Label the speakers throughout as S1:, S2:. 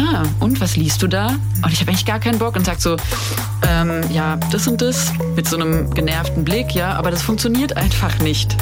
S1: ah, und was liest du da? Und ich habe eigentlich gar keinen Bock und sag so, ähm, ja, das und das mit so einem genervten Blick, ja, aber das funktioniert einfach nicht.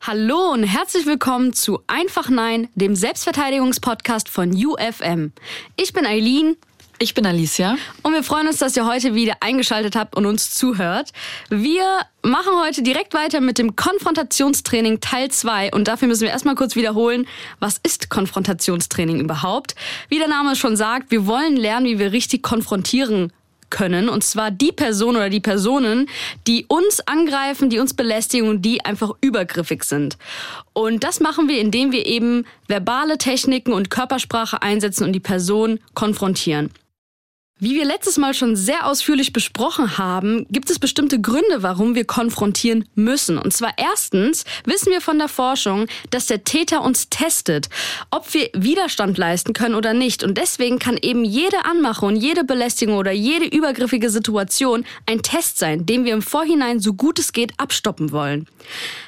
S2: Hallo und herzlich willkommen zu Einfach Nein, dem Selbstverteidigungspodcast von UFM. Ich bin Eileen
S1: ich bin Alicia.
S2: Und wir freuen uns, dass ihr heute wieder eingeschaltet habt und uns zuhört. Wir machen heute direkt weiter mit dem Konfrontationstraining Teil 2. Und dafür müssen wir erstmal kurz wiederholen, was ist Konfrontationstraining überhaupt? Wie der Name schon sagt, wir wollen lernen, wie wir richtig konfrontieren können. Und zwar die Person oder die Personen, die uns angreifen, die uns belästigen und die einfach übergriffig sind. Und das machen wir, indem wir eben verbale Techniken und Körpersprache einsetzen und die Person konfrontieren. Wie wir letztes Mal schon sehr ausführlich besprochen haben, gibt es bestimmte Gründe, warum wir konfrontieren müssen. Und zwar erstens wissen wir von der Forschung, dass der Täter uns testet, ob wir Widerstand leisten können oder nicht. Und deswegen kann eben jede Anmache und jede Belästigung oder jede übergriffige Situation ein Test sein, den wir im Vorhinein so gut es geht abstoppen wollen.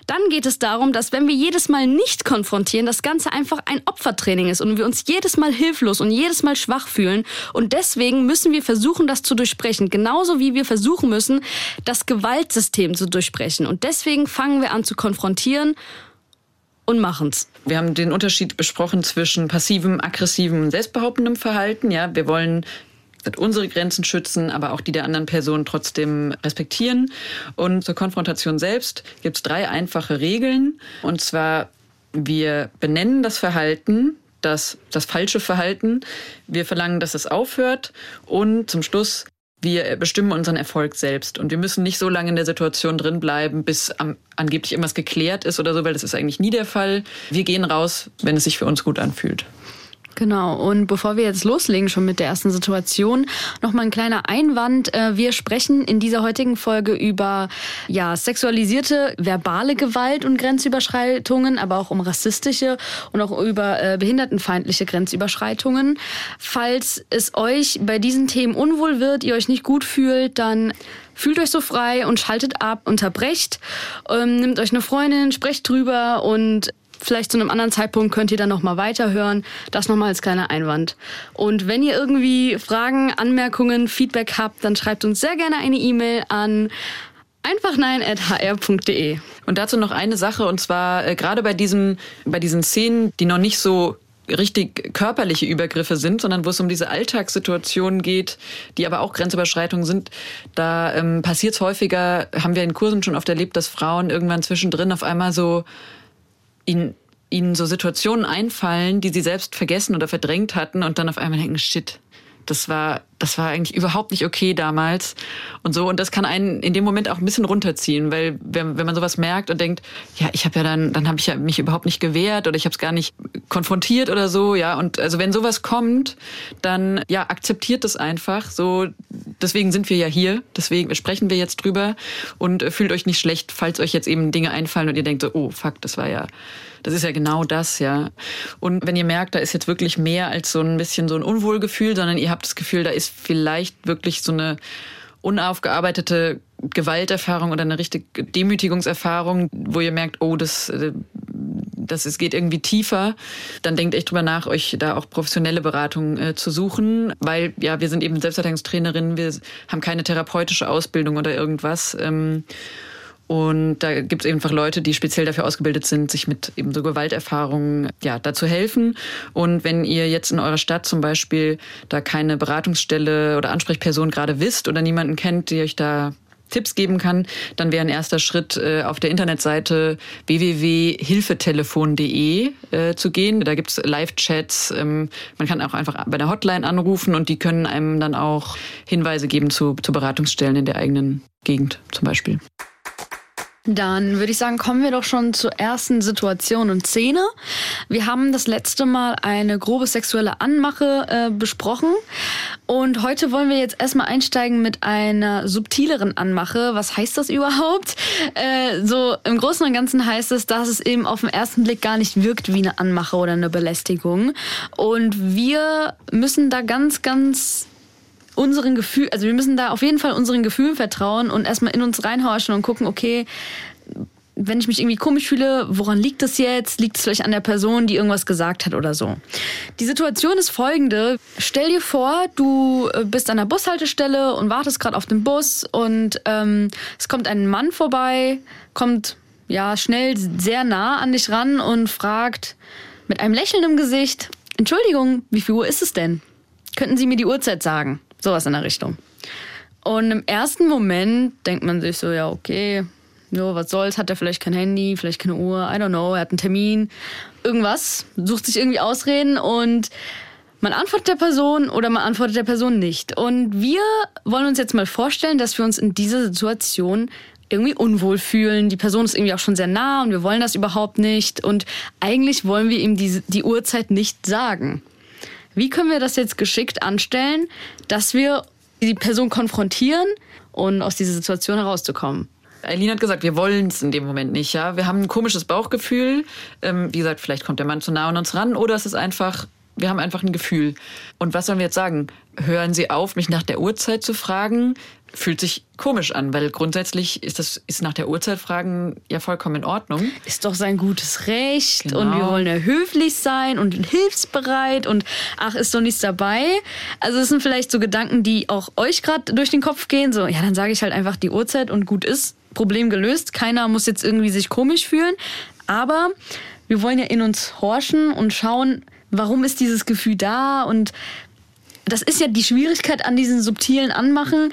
S2: Dann geht es darum, dass wenn wir jedes Mal nicht konfrontieren, das Ganze einfach ein Opfertraining ist und wir uns jedes Mal hilflos und jedes Mal schwach fühlen. Und deswegen müssen wir versuchen, das zu durchbrechen. Genauso wie wir versuchen müssen, das Gewaltsystem zu durchbrechen. Und deswegen fangen wir an zu konfrontieren und machen's.
S1: Wir haben den Unterschied besprochen zwischen passivem, aggressivem und selbstbehauptendem Verhalten. Ja, wir wollen unsere Grenzen schützen, aber auch die der anderen Person trotzdem respektieren. Und zur Konfrontation selbst gibt es drei einfache Regeln. Und zwar, wir benennen das Verhalten, das, das falsche Verhalten. Wir verlangen, dass es aufhört. Und zum Schluss, wir bestimmen unseren Erfolg selbst. Und wir müssen nicht so lange in der Situation drin bleiben, bis am, angeblich irgendwas geklärt ist oder so, weil das ist eigentlich nie der Fall. Wir gehen raus, wenn es sich für uns gut anfühlt.
S2: Genau. Und bevor wir jetzt loslegen, schon mit der ersten Situation, nochmal ein kleiner Einwand. Äh, wir sprechen in dieser heutigen Folge über ja, sexualisierte verbale Gewalt und Grenzüberschreitungen, aber auch um rassistische und auch über äh, behindertenfeindliche Grenzüberschreitungen. Falls es euch bei diesen Themen unwohl wird, ihr euch nicht gut fühlt, dann fühlt euch so frei und schaltet ab, unterbrecht, ähm, nimmt euch eine Freundin, sprecht drüber und vielleicht zu einem anderen Zeitpunkt könnt ihr dann nochmal weiterhören. Das nochmal als kleiner Einwand. Und wenn ihr irgendwie Fragen, Anmerkungen, Feedback habt, dann schreibt uns sehr gerne eine E-Mail an einfachnein.hr.de.
S1: Und dazu noch eine Sache, und zwar äh, gerade bei diesen, bei diesen Szenen, die noch nicht so richtig körperliche Übergriffe sind, sondern wo es um diese Alltagssituationen geht, die aber auch Grenzüberschreitungen sind, da ähm, passiert es häufiger, haben wir in Kursen schon oft erlebt, dass Frauen irgendwann zwischendrin auf einmal so ihnen, ihnen so Situationen einfallen, die sie selbst vergessen oder verdrängt hatten und dann auf einmal denken, shit, das war das war eigentlich überhaupt nicht okay damals. Und so und das kann einen in dem Moment auch ein bisschen runterziehen, weil wenn, wenn man sowas merkt und denkt, ja, ich habe ja dann dann habe ich ja mich überhaupt nicht gewehrt oder ich habe es gar nicht konfrontiert oder so, ja, und also wenn sowas kommt, dann ja, akzeptiert es einfach, so deswegen sind wir ja hier, deswegen sprechen wir jetzt drüber. Und fühlt euch nicht schlecht, falls euch jetzt eben Dinge einfallen und ihr denkt so, oh, fuck, das war ja das ist ja genau das, ja. Und wenn ihr merkt, da ist jetzt wirklich mehr als so ein bisschen so ein Unwohlgefühl, sondern ihr habt das Gefühl, da ist vielleicht wirklich so eine unaufgearbeitete Gewalterfahrung oder eine richtige Demütigungserfahrung, wo ihr merkt, oh, das, äh, das es geht irgendwie tiefer, dann denkt echt drüber nach, euch da auch professionelle Beratung äh, zu suchen, weil ja, wir sind eben Selbstverteidigungstrainerinnen, wir haben keine therapeutische Ausbildung oder irgendwas. Ähm, und da gibt es einfach Leute, die speziell dafür ausgebildet sind, sich mit eben so Gewalterfahrungen ja, dazu helfen. Und wenn ihr jetzt in eurer Stadt zum Beispiel da keine Beratungsstelle oder Ansprechperson gerade wisst oder niemanden kennt, die euch da Tipps geben kann, dann wäre ein erster Schritt äh, auf der Internetseite www.hilfetelefon.de äh, zu gehen. Da gibt's Live-Chats. Ähm, man kann auch einfach bei der Hotline anrufen und die können einem dann auch Hinweise geben zu, zu Beratungsstellen in der eigenen Gegend zum Beispiel.
S2: Dann würde ich sagen, kommen wir doch schon zur ersten Situation und Szene. Wir haben das letzte Mal eine grobe sexuelle Anmache äh, besprochen und heute wollen wir jetzt erstmal einsteigen mit einer subtileren Anmache. Was heißt das überhaupt? Äh, so im Großen und Ganzen heißt es, dass es eben auf den ersten Blick gar nicht wirkt wie eine Anmache oder eine Belästigung und wir müssen da ganz, ganz unseren Gefühl, also wir müssen da auf jeden Fall unseren Gefühlen vertrauen und erstmal in uns reinhorchen und gucken, okay, wenn ich mich irgendwie komisch fühle, woran liegt das jetzt? Liegt es vielleicht an der Person, die irgendwas gesagt hat oder so? Die Situation ist folgende. Stell dir vor, du äh, bist an der Bushaltestelle und wartest gerade auf den Bus und ähm, es kommt ein Mann vorbei, kommt ja schnell sehr nah an dich ran und fragt mit einem Lächeln im Gesicht, Entschuldigung, wie viel Uhr ist es denn? Könnten Sie mir die Uhrzeit sagen? Sowas in der Richtung. Und im ersten Moment denkt man sich so, ja, okay, jo, was soll's, hat er vielleicht kein Handy, vielleicht keine Uhr, I don't know, er hat einen Termin, irgendwas, sucht sich irgendwie Ausreden und man antwortet der Person oder man antwortet der Person nicht. Und wir wollen uns jetzt mal vorstellen, dass wir uns in dieser Situation irgendwie unwohl fühlen. Die Person ist irgendwie auch schon sehr nah und wir wollen das überhaupt nicht. Und eigentlich wollen wir ihm die, die Uhrzeit nicht sagen. Wie können wir das jetzt geschickt anstellen, dass wir die Person konfrontieren und aus dieser Situation herauszukommen?
S1: Eileen hat gesagt, wir wollen es in dem Moment nicht. Ja, wir haben ein komisches Bauchgefühl. Ähm, wie gesagt, vielleicht kommt der Mann zu nah an uns ran, oder es ist einfach, wir haben einfach ein Gefühl. Und was sollen wir jetzt sagen? Hören Sie auf, mich nach der Uhrzeit zu fragen? Fühlt sich komisch an, weil grundsätzlich ist das ist nach der Uhrzeit fragen ja vollkommen in Ordnung.
S2: Ist doch sein gutes Recht
S1: Genau.
S2: und wir wollen ja höflich sein und hilfsbereit und ach, ist doch nichts dabei. Also es sind vielleicht so Gedanken, die auch euch gerade durch den Kopf gehen. So, ja, dann sage ich halt einfach die Uhrzeit und gut ist. Problem gelöst. Keiner muss jetzt irgendwie sich komisch fühlen. Aber wir wollen ja in uns horchen und schauen, warum ist dieses Gefühl da und das ist ja die Schwierigkeit an diesen subtilen Anmachen.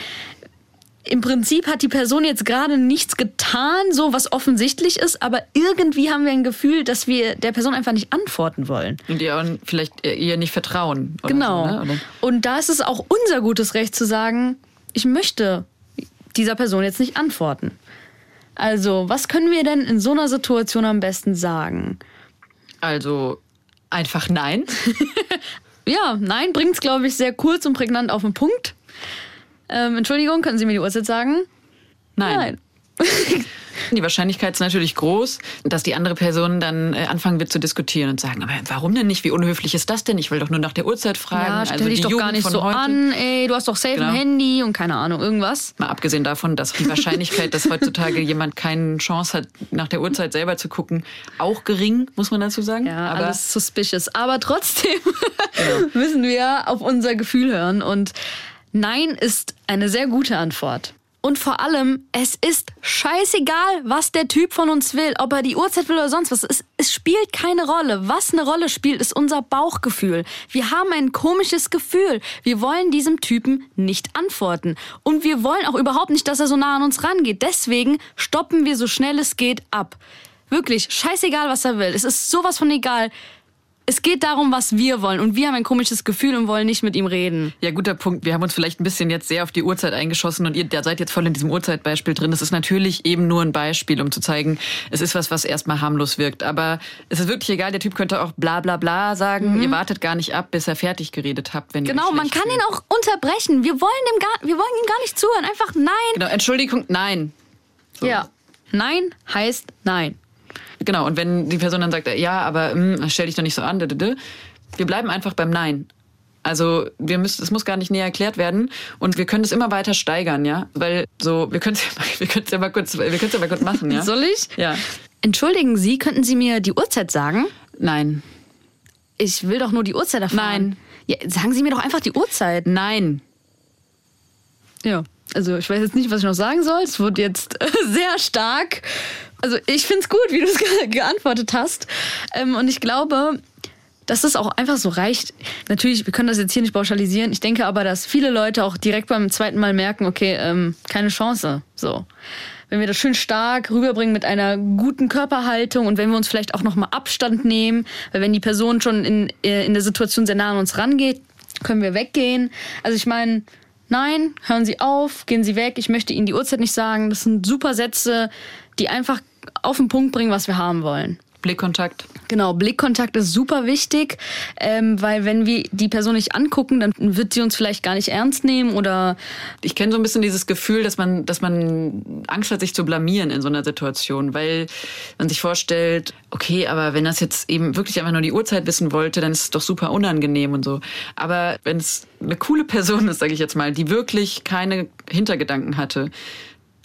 S2: Im Prinzip hat die Person jetzt gerade nichts getan, so was offensichtlich ist, aber irgendwie haben wir ein Gefühl, dass wir der Person einfach nicht antworten wollen.
S1: Und ihr auch vielleicht ihr nicht vertrauen.
S2: Genau.
S1: So, ne?
S2: Und da ist es auch unser gutes Recht zu sagen, ich möchte dieser Person jetzt nicht antworten. Also, was können wir denn in so einer Situation am besten sagen?
S1: Also einfach nein.
S2: Ja, nein, bringt's, glaube ich, sehr kurz und prägnant auf den Punkt. Ähm, Entschuldigung, können Sie mir die Uhrzeit sagen?
S1: Nein. Die Wahrscheinlichkeit ist natürlich groß, dass die andere Person dann äh, anfangen wird zu diskutieren und sagen, aber warum denn nicht? Wie unhöflich ist das denn? Ich will doch nur nach der Uhrzeit fragen.
S2: Ja, stell
S1: also
S2: dich doch
S1: Jugend
S2: gar nicht so
S1: heute,
S2: an, ey, du hast doch safe
S1: Genau.
S2: ein Handy und keine Ahnung, irgendwas.
S1: Mal abgesehen davon, dass die Wahrscheinlichkeit, dass heutzutage jemand keine Chance hat, nach der Uhrzeit selber zu gucken, auch gering, muss man dazu sagen.
S2: Ja,
S1: aber
S2: alles suspicious. Aber trotzdem müssen wir auf unser Gefühl hören. Und Nein ist eine sehr gute Antwort. Und vor allem, es ist scheißegal, was der Typ von uns will, ob er die Uhrzeit will oder sonst was. Es, es spielt keine Rolle. Was eine Rolle spielt, ist unser Bauchgefühl. Wir haben ein komisches Gefühl. Wir wollen diesem Typen nicht antworten. Und wir wollen auch überhaupt nicht, dass er so nah an uns rangeht. Deswegen stoppen wir so schnell es geht ab. Wirklich, scheißegal, was er will. Es ist sowas von egal. Es geht darum, was wir wollen. Und wir haben ein komisches Gefühl und wollen nicht mit ihm reden.
S1: Ja, guter Punkt. Wir haben uns vielleicht ein bisschen jetzt sehr auf die Uhrzeit eingeschossen und ihr da seid jetzt voll in diesem Uhrzeitbeispiel drin. Das ist natürlich eben nur ein Beispiel, um zu zeigen, es ist was, was erstmal harmlos wirkt. Aber es ist wirklich egal, der Typ könnte auch bla bla bla sagen. Ihr wartet gar nicht ab, bis er fertig geredet habt, wenn ihr
S2: Mhm. Genau, man kann
S1: fühlt.
S2: ihn auch unterbrechen. Wir wollen, dem gar, wir wollen ihm gar nicht zuhören. Einfach nein.
S1: Genau, Entschuldigung, nein. So.
S2: Ja. Nein heißt nein.
S1: Genau, und wenn die Person dann sagt, ja, aber hm, stell dich doch nicht so an, wir bleiben einfach beim Nein. Also wir müssen, es muss gar nicht näher erklärt werden und wir können es immer weiter steigern, ja, weil so wir können es ja, mal- wir können es ja mal kurz, wir können es ja mal kurz machen, ja.
S2: Soll ich?
S1: Ja.
S2: Entschuldigen Sie, könnten Sie mir die Uhrzeit sagen?
S1: Nein,
S2: Ich will doch nur die Uhrzeit erfahren.
S1: Nein.
S2: Ja, sagen Sie mir doch einfach die Uhrzeit.
S1: nein.
S2: Ja. Also ich weiß jetzt nicht, was ich noch sagen soll. Es wurde jetzt äh, sehr stark. Also ich finde es gut, wie du es ge geantwortet hast. Ähm, und ich glaube, dass es auch einfach so reicht. Natürlich, wir können das jetzt hier nicht pauschalisieren. Ich denke aber, dass viele Leute auch direkt beim zweiten Mal merken, okay, ähm, keine Chance. So. Wenn wir das schön stark rüberbringen mit einer guten Körperhaltung und wenn wir uns vielleicht auch nochmal Abstand nehmen, weil wenn die Person schon in, äh, in der Situation sehr nah an uns rangeht, können wir weggehen. Also ich meine, nein, hören Sie auf, gehen Sie weg, ich möchte Ihnen die Uhrzeit nicht sagen. Das sind super Sätze, die einfach auf den Punkt bringen, was wir haben wollen.
S1: Blickkontakt.
S2: Genau, Blickkontakt ist super wichtig, ähm, weil wenn wir die Person nicht angucken, dann wird sie uns vielleicht gar nicht ernst nehmen oder
S1: Ich kenne so ein bisschen dieses Gefühl, dass man, dass man Angst hat, sich zu blamieren in so einer Situation, weil man sich vorstellt, okay, aber wenn das jetzt eben wirklich einfach nur die Uhrzeit wissen wollte, dann ist es doch super unangenehm und so. Aber wenn es eine coole Person ist, sage ich jetzt mal, die wirklich keine Hintergedanken hatte,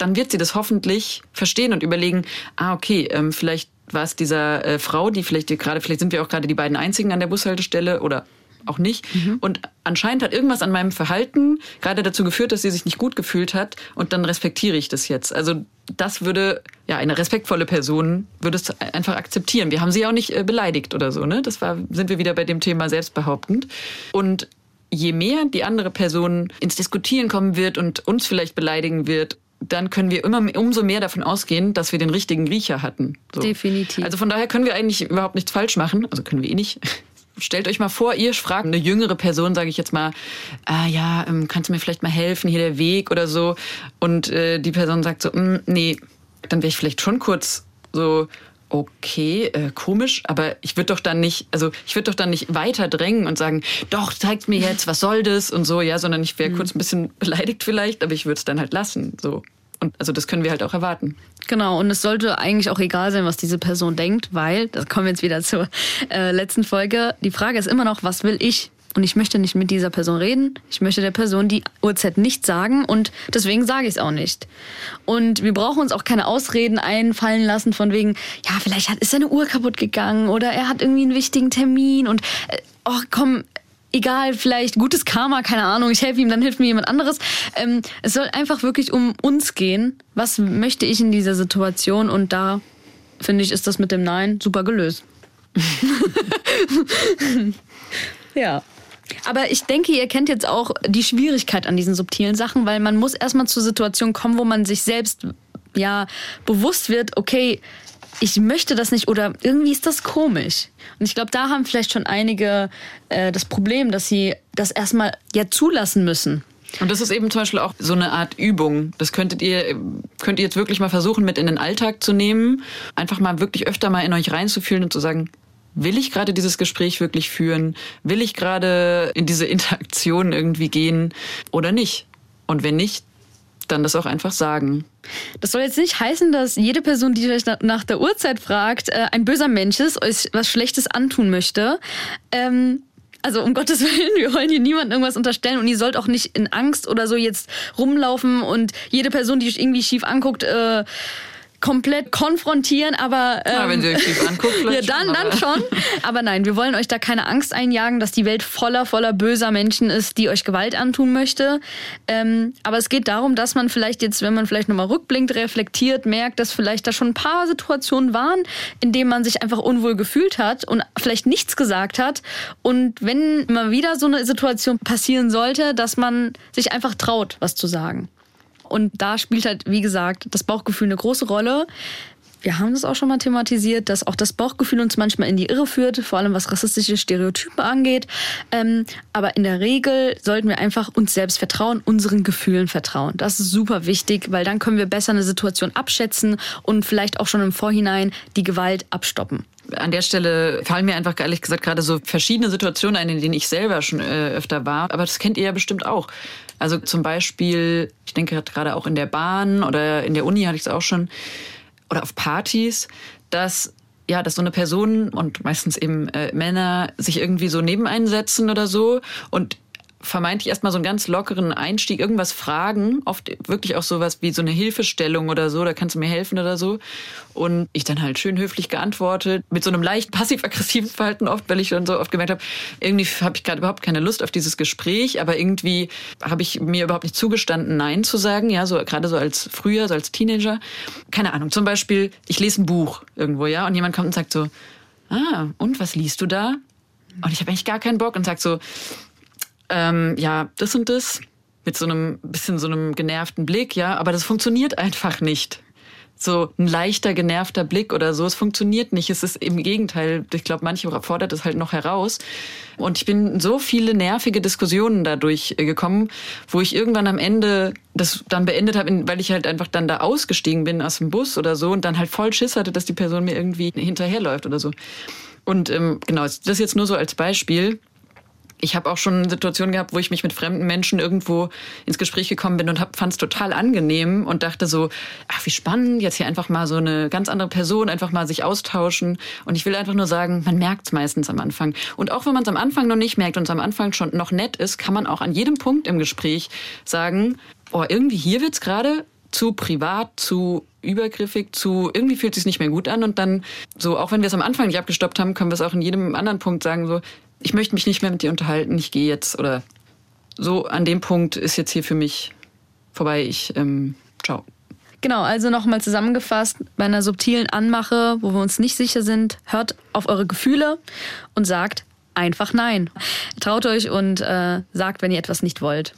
S1: dann wird sie das hoffentlich verstehen und überlegen, ah, okay, ähm, vielleicht war es dieser äh, Frau, die vielleicht gerade, vielleicht sind wir auch gerade die beiden einzigen an der Bushaltestelle oder auch nicht. Mhm. Und anscheinend hat irgendwas an meinem Verhalten gerade dazu geführt, dass sie sich nicht gut gefühlt hat und dann respektiere ich das jetzt. Also das würde, ja, eine respektvolle Person würde es einfach akzeptieren. Wir haben sie auch nicht äh, beleidigt oder so, ne? Das war, sind wir wieder bei dem Thema selbstbehauptend. Und je mehr die andere Person ins Diskutieren kommen wird und uns vielleicht beleidigen wird, dann können wir immer umso mehr davon ausgehen, dass wir den richtigen Riecher hatten.
S2: So. Definitiv.
S1: Also von daher können wir eigentlich überhaupt nichts falsch machen. Also können wir eh nicht. Stellt euch mal vor, ihr fragt eine jüngere Person, sage ich jetzt mal, ah ja, ähm, kannst du mir vielleicht mal helfen, hier der Weg oder so. Und äh, die Person sagt so, mm, nee, dann wäre ich vielleicht schon kurz so, okay, äh, komisch, aber ich würde doch dann nicht, also ich würde doch dann nicht weiter drängen und sagen, doch, zeigt mir jetzt, was soll das und so, ja, sondern ich wäre mhm. kurz ein bisschen beleidigt vielleicht, aber ich würde es dann halt lassen, so. Und also das können wir halt auch erwarten.
S2: Genau, und es sollte eigentlich auch egal sein, was diese Person denkt, weil, das kommen wir jetzt wieder zur äh, letzten Folge, die Frage ist immer noch, was will ich? Und ich möchte nicht mit dieser Person reden. Ich möchte der Person die Uhrzeit nicht sagen und deswegen sage ich es auch nicht. Und wir brauchen uns auch keine Ausreden einfallen lassen von wegen, ja, vielleicht hat, ist seine Uhr kaputt gegangen oder er hat irgendwie einen wichtigen Termin und, äh, oh komm, egal, vielleicht gutes Karma, keine Ahnung, ich helfe ihm, dann hilft mir jemand anderes. Ähm, es soll einfach wirklich um uns gehen. Was möchte ich in dieser Situation? Und da finde ich, ist das mit dem Nein super gelöst. ja. Aber ich denke, ihr kennt jetzt auch die Schwierigkeit an diesen subtilen Sachen, weil man muss erstmal zur Situation kommen, wo man sich selbst ja bewusst wird, okay, ich möchte das nicht oder irgendwie ist das komisch. Und ich glaube, da haben vielleicht schon einige äh, das Problem, dass sie das erstmal ja zulassen müssen.
S1: Und das ist eben zum Beispiel auch so eine Art Übung. Das könntet ihr, könnt ihr jetzt wirklich mal versuchen, mit in den Alltag zu nehmen. Einfach mal wirklich öfter mal in euch reinzufühlen und zu sagen, will ich gerade dieses Gespräch wirklich führen? Will ich gerade in diese Interaktion irgendwie gehen oder nicht? Und wenn nicht, dann das auch einfach sagen.
S2: Das soll jetzt nicht heißen, dass jede Person, die euch nach der Uhrzeit fragt, äh, ein böser Mensch ist, euch was Schlechtes antun möchte. Ähm also um Gottes Willen, wir wollen hier niemandem irgendwas unterstellen und ihr sollt auch nicht in Angst oder so jetzt rumlaufen und jede Person, die euch irgendwie schief anguckt, äh, komplett konfrontieren, aber
S1: ähm, ja, wenn sie euch schief anguckt,
S2: ja, dann, schon, dann schon. Aber nein, wir wollen euch da keine Angst einjagen, dass die Welt voller, voller böser Menschen ist, die euch Gewalt antun möchte. Ähm, aber es geht darum, dass man vielleicht jetzt, wenn man vielleicht nochmal rückblinkt, reflektiert, merkt, dass vielleicht da schon ein paar Situationen waren, in denen man sich einfach unwohl gefühlt hat und vielleicht nichts gesagt hat. Und wenn mal wieder so eine Situation passieren sollte, dass man sich einfach traut, was zu sagen. Und da spielt halt, wie gesagt, das Bauchgefühl eine große Rolle. Wir haben das auch schon mal thematisiert, dass auch das Bauchgefühl uns manchmal in die Irre führt, vor allem was rassistische Stereotype angeht. Ähm, aber in der Regel sollten wir einfach uns selbst vertrauen, unseren Gefühlen vertrauen. Das ist super wichtig, weil dann können wir besser eine Situation abschätzen und vielleicht auch schon im Vorhinein die Gewalt abstoppen
S1: an der Stelle fallen mir einfach ehrlich gesagt gerade so verschiedene Situationen ein, in denen ich selber schon äh, öfter war. Aber das kennt ihr ja bestimmt auch. Also zum Beispiel, ich denke gerade auch in der Bahn oder in der Uni hatte ich es auch schon, oder auf Partys, dass ja, dass so eine Person und meistens eben äh, Männer sich irgendwie so neben einsetzen oder so und vermeintlich erstmal so einen ganz lockeren Einstieg, irgendwas fragen, oft wirklich auch sowas wie so eine Hilfestellung oder so, da kannst du mir helfen oder so. Und ich dann halt schön höflich geantwortet, mit so einem leicht passiv-aggressiven Verhalten oft, weil ich schon so oft gemerkt habe, irgendwie habe ich gerade überhaupt keine Lust auf dieses Gespräch, aber irgendwie habe ich mir überhaupt nicht zugestanden, Nein zu sagen, ja, so gerade so als früher, so als Teenager. Keine Ahnung, zum Beispiel, ich lese ein Buch irgendwo, ja, und jemand kommt und sagt so, ah, und was liest du da? Und ich habe eigentlich gar keinen Bock und sagt so, ähm, ja, das und das, mit so einem bisschen so einem genervten Blick, ja, aber das funktioniert einfach nicht. So ein leichter, genervter Blick oder so, es funktioniert nicht. Es ist im Gegenteil, ich glaube, manche fordert es halt noch heraus. Und ich bin in so viele nervige Diskussionen dadurch äh, gekommen, wo ich irgendwann am Ende das dann beendet habe, weil ich halt einfach dann da ausgestiegen bin aus dem Bus oder so und dann halt voll Schiss hatte, dass die Person mir irgendwie hinterherläuft oder so. Und ähm, genau, das jetzt nur so als Beispiel ich habe auch schon Situationen gehabt, wo ich mich mit fremden Menschen irgendwo ins Gespräch gekommen bin und fand es total angenehm und dachte so, ach wie spannend, jetzt hier einfach mal so eine ganz andere Person, einfach mal sich austauschen. Und ich will einfach nur sagen, man merkt es meistens am Anfang. Und auch wenn man es am Anfang noch nicht merkt und es am Anfang schon noch nett ist, kann man auch an jedem Punkt im Gespräch sagen, oh, irgendwie hier wird's gerade zu privat, zu übergriffig, zu irgendwie fühlt es sich nicht mehr gut an und dann so, auch wenn wir es am Anfang nicht abgestoppt haben, können wir es auch in jedem anderen Punkt sagen, so, ich möchte mich nicht mehr mit dir unterhalten, ich gehe jetzt oder so an dem Punkt ist jetzt hier für mich vorbei, ich, ähm, ciao.
S2: Genau, also nochmal zusammengefasst, bei einer subtilen Anmache, wo wir uns nicht sicher sind, hört auf eure Gefühle und sagt einfach nein. Traut euch und äh, sagt, wenn ihr etwas nicht wollt.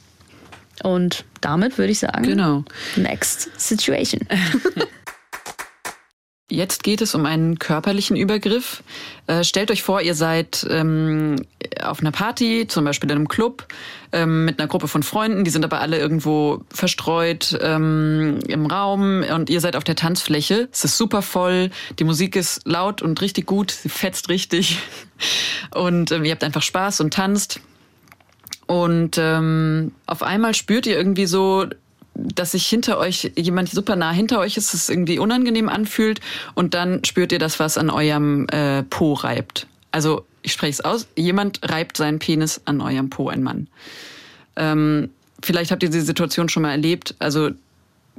S2: Und damit würde ich sagen,
S1: genau.
S2: next situation.
S1: Jetzt geht es um einen körperlichen Übergriff. Äh, stellt euch vor, ihr seid ähm, auf einer Party, zum Beispiel in einem Club, ähm, mit einer Gruppe von Freunden, die sind aber alle irgendwo verstreut ähm, im Raum und ihr seid auf der Tanzfläche. Es ist super voll, die Musik ist laut und richtig gut, sie fetzt richtig und ähm, ihr habt einfach Spaß und tanzt. Und ähm, auf einmal spürt ihr irgendwie so, dass sich hinter euch jemand super nah hinter euch ist, es irgendwie unangenehm anfühlt und dann spürt ihr das, was an eurem äh, Po reibt. Also ich spreche es aus, jemand reibt seinen Penis an eurem Po, ein Mann. Ähm, vielleicht habt ihr diese Situation schon mal erlebt. Also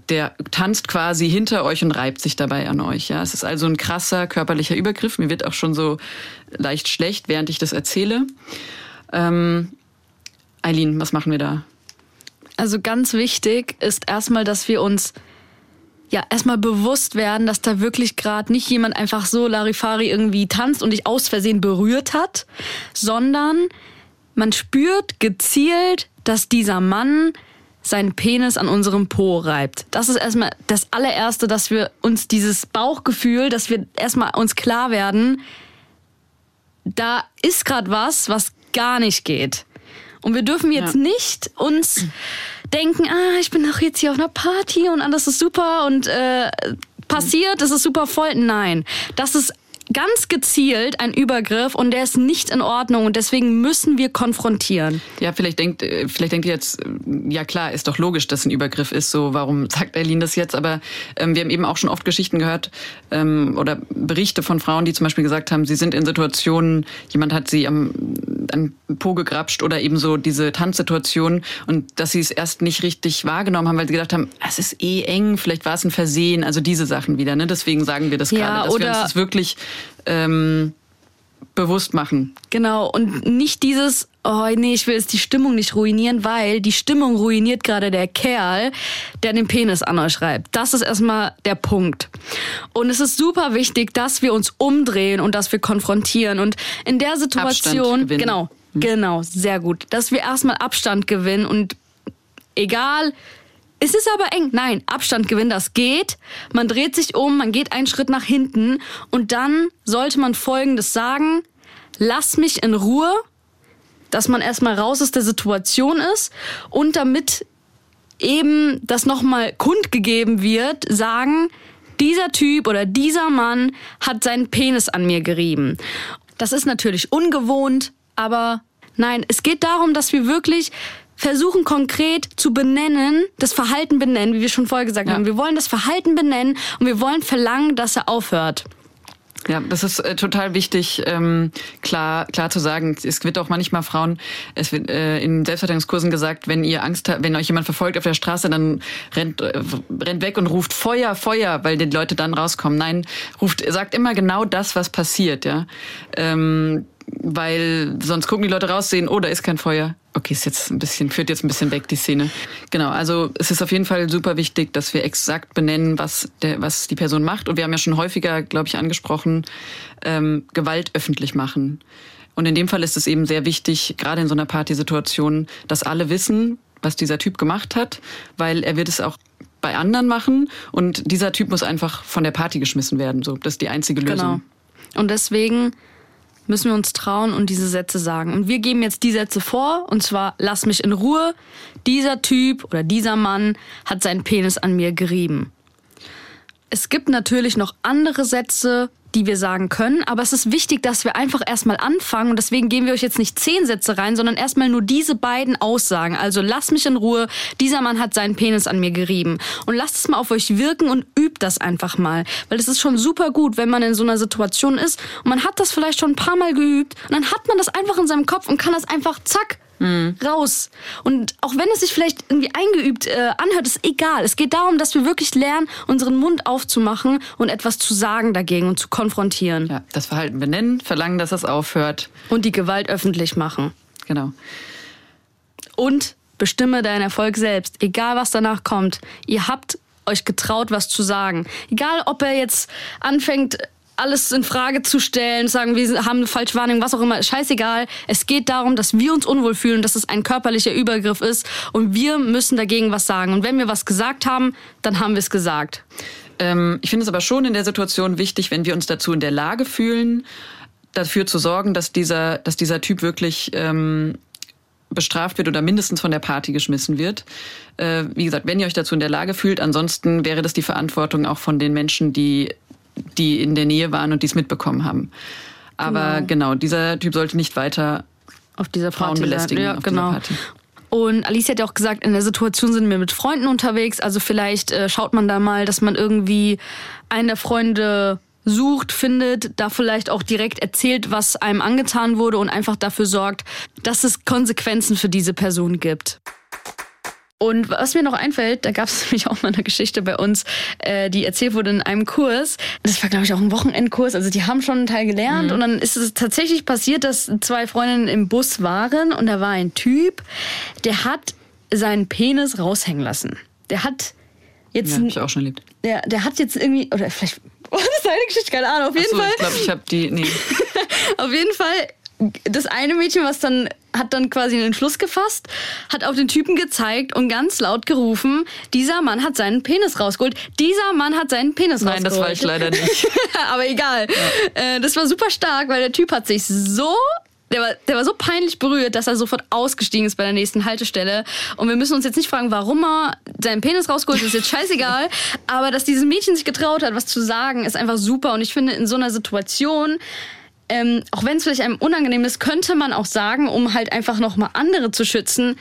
S1: der tanzt quasi hinter euch und reibt sich dabei an euch. Ja, es ist also ein krasser körperlicher Übergriff. Mir wird auch schon so leicht schlecht, während ich das erzähle. Ähm, Eileen, was machen wir da?
S2: Also ganz wichtig ist erstmal, dass wir uns ja erstmal bewusst werden, dass da wirklich gerade nicht jemand einfach so Larifari irgendwie tanzt und dich aus Versehen berührt hat, sondern man spürt gezielt, dass dieser Mann seinen Penis an unserem Po reibt. Das ist erstmal das allererste, dass wir uns dieses Bauchgefühl, dass wir erstmal uns klar werden, da ist gerade was, was gar nicht geht. Und wir dürfen jetzt ja. nicht uns denken, ah, ich bin doch jetzt hier auf einer Party und alles ist super und äh, passiert, es ist super voll. Nein, das ist ganz gezielt ein Übergriff und der ist nicht in Ordnung und deswegen müssen wir konfrontieren.
S1: Ja, vielleicht denkt, äh, vielleicht denkt ihr jetzt, äh, ja klar, ist doch logisch, dass ein Übergriff ist, so warum sagt Eileen das jetzt? Aber ähm, wir haben eben auch schon oft Geschichten gehört ähm, oder Berichte von Frauen, die zum Beispiel gesagt haben, sie sind in Situationen, jemand hat sie am, am Po gegrapscht oder eben so diese Tanzsituation und dass sie es erst nicht richtig wahrgenommen haben, weil sie gedacht haben, es ist eh eng, vielleicht war es ein Versehen, also diese Sachen wieder. Ne? Deswegen sagen wir das ja, gerade, dass wir uns das wirklich ähm, bewusst machen.
S2: Genau, und nicht dieses, oh nee, ich will jetzt die Stimmung nicht ruinieren, weil die Stimmung ruiniert gerade der Kerl, der den Penis an euch schreibt. Das ist erstmal der Punkt. Und es ist super wichtig, dass wir uns umdrehen und dass wir konfrontieren. Und in der Situation, genau, hm. genau, sehr gut, dass wir erstmal Abstand gewinnen und egal, es ist aber eng. Nein, Abstand gewinnen, das geht. Man dreht sich um, man geht einen Schritt nach hinten und dann sollte man Folgendes sagen. Lass mich in Ruhe, dass man erstmal raus aus der Situation ist und damit eben das nochmal kundgegeben wird, sagen, dieser Typ oder dieser Mann hat seinen Penis an mir gerieben. Das ist natürlich ungewohnt, aber nein, es geht darum, dass wir wirklich versuchen konkret zu benennen, das Verhalten benennen, wie wir schon vorher gesagt ja. haben. Wir wollen das Verhalten benennen und wir wollen verlangen, dass er aufhört.
S1: Ja, das ist äh, total wichtig, ähm, klar, klar zu sagen. Es wird auch manchmal Frauen, es wird äh, in Selbstverteidigungskursen gesagt, wenn ihr Angst habt, wenn euch jemand verfolgt auf der Straße, dann rennt, äh, rennt weg und ruft Feuer, Feuer, weil die Leute dann rauskommen. Nein, ruft, sagt immer genau das, was passiert, ja. Ähm, weil sonst gucken die Leute raus, sehen, oh, da ist kein Feuer. Okay, ist jetzt ein bisschen, führt jetzt ein bisschen weg, die Szene. Genau, also es ist auf jeden Fall super wichtig, dass wir exakt benennen, was, der, was die Person macht. Und wir haben ja schon häufiger, glaube ich, angesprochen, ähm, Gewalt öffentlich machen. Und in dem Fall ist es eben sehr wichtig, gerade in so einer Partysituation, dass alle wissen, was dieser Typ gemacht hat, weil er wird es auch bei anderen machen und dieser Typ muss einfach von der Party geschmissen werden. So, das ist die einzige Lösung. Genau.
S2: Und deswegen müssen wir uns trauen und diese Sätze sagen. Und wir geben jetzt die Sätze vor, und zwar, lass mich in Ruhe, dieser Typ oder dieser Mann hat seinen Penis an mir gerieben. Es gibt natürlich noch andere Sätze, die wir sagen können. Aber es ist wichtig, dass wir einfach erstmal anfangen. Und deswegen geben wir euch jetzt nicht zehn Sätze rein, sondern erstmal nur diese beiden Aussagen. Also lasst mich in Ruhe. Dieser Mann hat seinen Penis an mir gerieben. Und lasst es mal auf euch wirken und übt das einfach mal. Weil es ist schon super gut, wenn man in so einer Situation ist und man hat das vielleicht schon ein paar Mal geübt. Und dann hat man das einfach in seinem Kopf und kann das einfach zack Mhm. Raus. Und auch wenn es sich vielleicht irgendwie eingeübt äh, anhört, ist egal. Es geht darum, dass wir wirklich lernen, unseren Mund aufzumachen und etwas zu sagen dagegen und zu konfrontieren.
S1: Ja, das Verhalten benennen, verlangen, dass es aufhört.
S2: Und die Gewalt öffentlich machen.
S1: Genau.
S2: Und bestimme deinen Erfolg selbst, egal was danach kommt. Ihr habt euch getraut, was zu sagen. Egal, ob er jetzt anfängt, alles in Frage zu stellen, sagen, wir haben eine falsche Wahrnehmung, was auch immer, scheißegal. Es geht darum, dass wir uns unwohl fühlen, dass es ein körperlicher Übergriff ist und wir müssen dagegen was sagen. Und wenn wir was gesagt haben, dann haben wir es gesagt.
S1: Ähm, ich finde es aber schon in der Situation wichtig, wenn wir uns dazu in der Lage fühlen, dafür zu sorgen, dass dieser, dass dieser Typ wirklich ähm, bestraft wird oder mindestens von der Party geschmissen wird. Äh, wie gesagt, wenn ihr euch dazu in der Lage fühlt, ansonsten wäre das die Verantwortung auch von den Menschen, die die in der Nähe waren und dies mitbekommen haben. Aber genau, genau dieser Typ sollte nicht weiter
S2: auf dieser Party Frauen
S1: belästigen.
S2: Ja, genau. Und Alice hat ja auch gesagt, in der Situation sind wir mit Freunden unterwegs. Also vielleicht äh, schaut man da mal, dass man irgendwie einen der Freunde sucht, findet, da vielleicht auch direkt erzählt, was einem angetan wurde und einfach dafür sorgt, dass es Konsequenzen für diese Person gibt. Und was mir noch einfällt, da gab es nämlich auch mal eine Geschichte bei uns, äh, die erzählt wurde in einem Kurs. Das war, glaube ich, auch ein Wochenendkurs. Also die haben schon einen Teil gelernt. Mhm. Und dann ist es tatsächlich passiert, dass zwei Freundinnen im Bus waren und da war ein Typ, der hat seinen Penis raushängen lassen. Der hat jetzt.
S1: Ja, hab ich auch schon erlebt.
S2: Der, der hat jetzt irgendwie, oder vielleicht. Oh, das ist eine Geschichte, keine Ahnung. Auf jeden
S1: so,
S2: Fall.
S1: Ich glaube, ich habe die. Nee.
S2: auf jeden Fall das eine Mädchen, was dann hat dann quasi einen Entschluss gefasst, hat auf den Typen gezeigt und ganz laut gerufen, dieser Mann hat seinen Penis rausgeholt. Dieser Mann hat seinen Penis
S1: Nein,
S2: rausgeholt.
S1: Nein, das war ich leider nicht.
S2: Aber egal. Ja. Äh, das war super stark, weil der Typ hat sich so der war, der war so peinlich berührt, dass er sofort ausgestiegen ist bei der nächsten Haltestelle. Und wir müssen uns jetzt nicht fragen, warum er seinen Penis rausgeholt hat, ist jetzt scheißegal. Aber dass dieses Mädchen sich getraut hat, was zu sagen, ist einfach super. Und ich finde, in so einer Situation ähm, auch wenn es vielleicht einem unangenehm ist, könnte man auch sagen, um halt einfach nochmal andere zu schützen,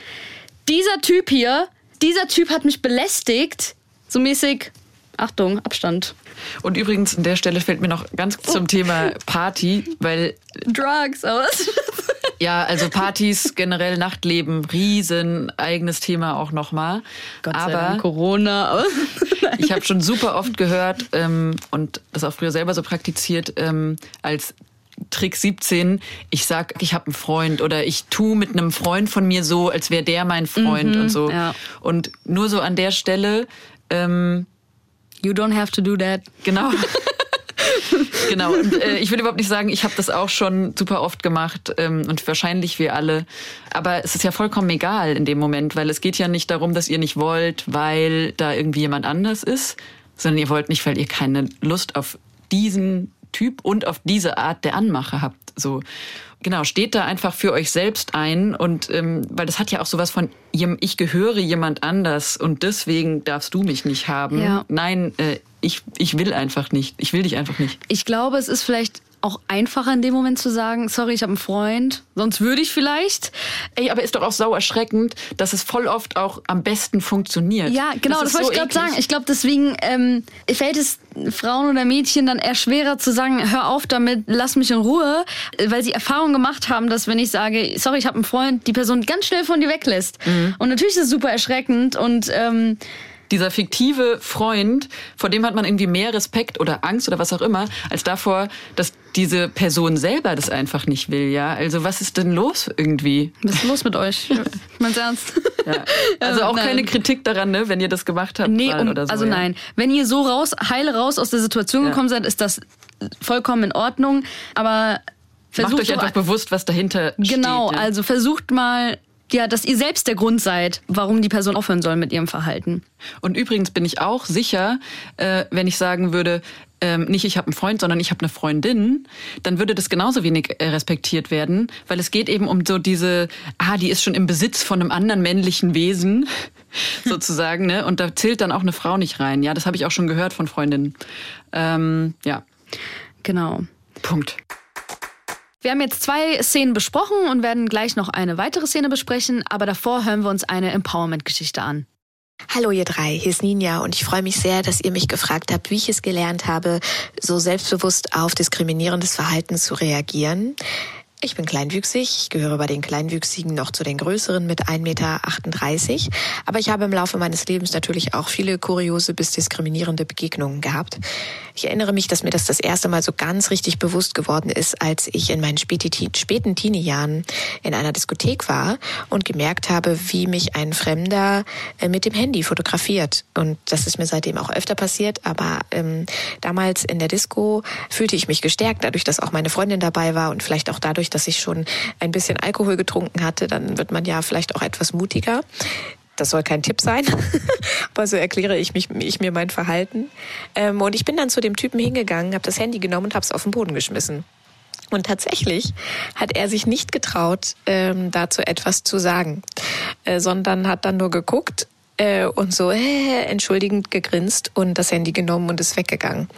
S2: dieser Typ hier, dieser Typ hat mich belästigt, so mäßig, Achtung, Abstand.
S1: Und übrigens, an der Stelle fällt mir noch ganz oh. zum Thema Party, weil.
S2: Drugs, aus.
S1: ja, also Partys, generell Nachtleben, riesen eigenes Thema auch nochmal.
S2: Gott sei Dank Corona.
S1: ich habe schon super oft gehört ähm, und das auch früher selber so praktiziert, ähm, als Trick 17, ich sag, ich habe einen Freund oder ich tu mit einem Freund von mir so, als wäre der mein Freund
S2: mhm,
S1: und so.
S2: Ja.
S1: Und nur so an der Stelle. Ähm,
S2: you don't have to do that.
S1: Genau. genau. Und äh, ich will überhaupt nicht sagen, ich habe das auch schon super oft gemacht ähm, und wahrscheinlich wir alle. Aber es ist ja vollkommen egal in dem Moment, weil es geht ja nicht darum, dass ihr nicht wollt, weil da irgendwie jemand anders ist, sondern ihr wollt nicht, weil ihr keine Lust auf diesen Typ und auf diese Art der Anmache habt. So genau, steht da einfach für euch selbst ein und ähm, weil das hat ja auch sowas von ich gehöre jemand anders und deswegen darfst du mich nicht haben.
S2: Ja.
S1: Nein, äh, ich, ich will einfach nicht. Ich will dich einfach nicht.
S2: Ich glaube, es ist vielleicht auch einfacher in dem Moment zu sagen, sorry, ich habe einen Freund, sonst würde ich vielleicht.
S1: Ey, aber ist doch auch sau erschreckend, dass es voll oft auch am besten funktioniert.
S2: Ja, genau, das, das wollte so ich gerade sagen. Ich glaube, deswegen ähm, fällt es Frauen oder Mädchen dann eher schwerer zu sagen, hör auf damit, lass mich in Ruhe, weil sie Erfahrung gemacht haben, dass wenn ich sage, sorry, ich habe einen Freund, die Person ganz schnell von dir weglässt. Mhm. Und natürlich ist es super erschreckend und ähm,
S1: dieser fiktive Freund, vor dem hat man irgendwie mehr Respekt oder Angst oder was auch immer, als davor, dass diese Person selber das einfach nicht will, ja. Also was ist denn los irgendwie?
S2: Was ist los mit euch? Meinst ernst?
S1: Ja. Also auch nein. keine Kritik daran, ne, wenn ihr das gemacht habt.
S2: Nee, um, so, also ja. nein. Wenn ihr so raus, heile raus aus der Situation gekommen seid, ist das vollkommen in Ordnung. Aber
S1: Versucht Macht euch einfach bewusst, was dahinter
S2: genau,
S1: steht.
S2: Genau, ja. also versucht mal ja, dass ihr selbst der Grund seid, warum die Person aufhören soll mit ihrem Verhalten.
S1: Und übrigens bin ich auch sicher, äh, wenn ich sagen würde, ähm, nicht ich habe einen Freund, sondern ich habe eine Freundin, dann würde das genauso wenig äh, respektiert werden, weil es geht eben um so diese, ah, die ist schon im Besitz von einem anderen männlichen Wesen, sozusagen, ne? Und da zählt dann auch eine Frau nicht rein. Ja, das habe ich auch schon gehört von Freundinnen. Ähm, ja.
S2: Genau.
S1: Punkt.
S2: Wir haben jetzt zwei Szenen besprochen und werden gleich noch eine weitere Szene besprechen, aber davor hören wir uns eine Empowerment-Geschichte an.
S3: Hallo ihr drei, hier ist Ninja und ich freue mich sehr, dass ihr mich gefragt habt, wie ich es gelernt habe, so selbstbewusst auf diskriminierendes Verhalten zu reagieren. Ich bin kleinwüchsig. Ich gehöre bei den Kleinwüchsigen noch zu den Größeren mit 1,38 Meter. Aber ich habe im Laufe meines Lebens natürlich auch viele kuriose bis diskriminierende Begegnungen gehabt. Ich erinnere mich, dass mir das das erste Mal so ganz richtig bewusst geworden ist, als ich in meinen späten Teenie-Jahren in einer Diskothek war und gemerkt habe, wie mich ein Fremder äh, mit dem Handy fotografiert. Und das ist mir seitdem auch öfter passiert. Aber ähm, damals in der Disco fühlte ich mich gestärkt, dadurch, dass auch meine Freundin dabei war und vielleicht auch dadurch, dass ich schon ein bisschen Alkohol getrunken hatte, dann wird man ja vielleicht auch etwas mutiger. Das soll kein Tipp sein, aber so erkläre ich, mich, ich mir mein Verhalten. Ähm, und ich bin dann zu dem Typen hingegangen, habe das Handy genommen und habe es auf den Boden geschmissen. Und tatsächlich hat er sich nicht getraut, ähm, dazu etwas zu sagen, äh, sondern hat dann nur geguckt äh, und so äh, entschuldigend gegrinst und das Handy genommen und ist weggegangen.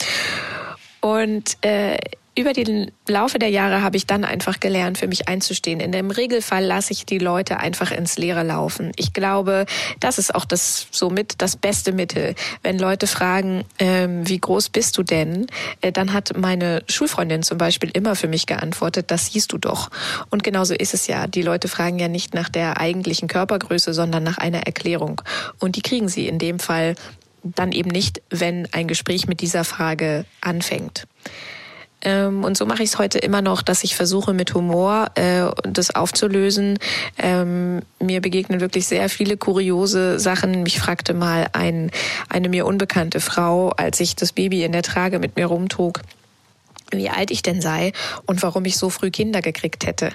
S3: Und äh, über den Laufe der Jahre habe ich dann einfach gelernt, für mich einzustehen. In dem Regelfall lasse ich die Leute einfach ins Leere laufen. Ich glaube, das ist auch das somit das beste Mittel. Wenn Leute fragen, ähm, wie groß bist du denn, äh, dann hat meine Schulfreundin zum Beispiel immer für mich geantwortet, das siehst du doch. Und genauso ist es ja. Die Leute fragen ja nicht nach der eigentlichen Körpergröße, sondern nach einer Erklärung. Und die kriegen sie in dem Fall dann eben nicht, wenn ein Gespräch mit dieser Frage anfängt. Ähm, und so mache ich es heute immer noch, dass ich versuche mit Humor äh, das aufzulösen. Ähm, mir begegnen wirklich sehr viele kuriose Sachen. Mich fragte mal ein, eine mir unbekannte Frau, als ich das Baby in der Trage mit mir rumtrug, wie alt ich denn sei und warum ich so früh Kinder gekriegt hätte.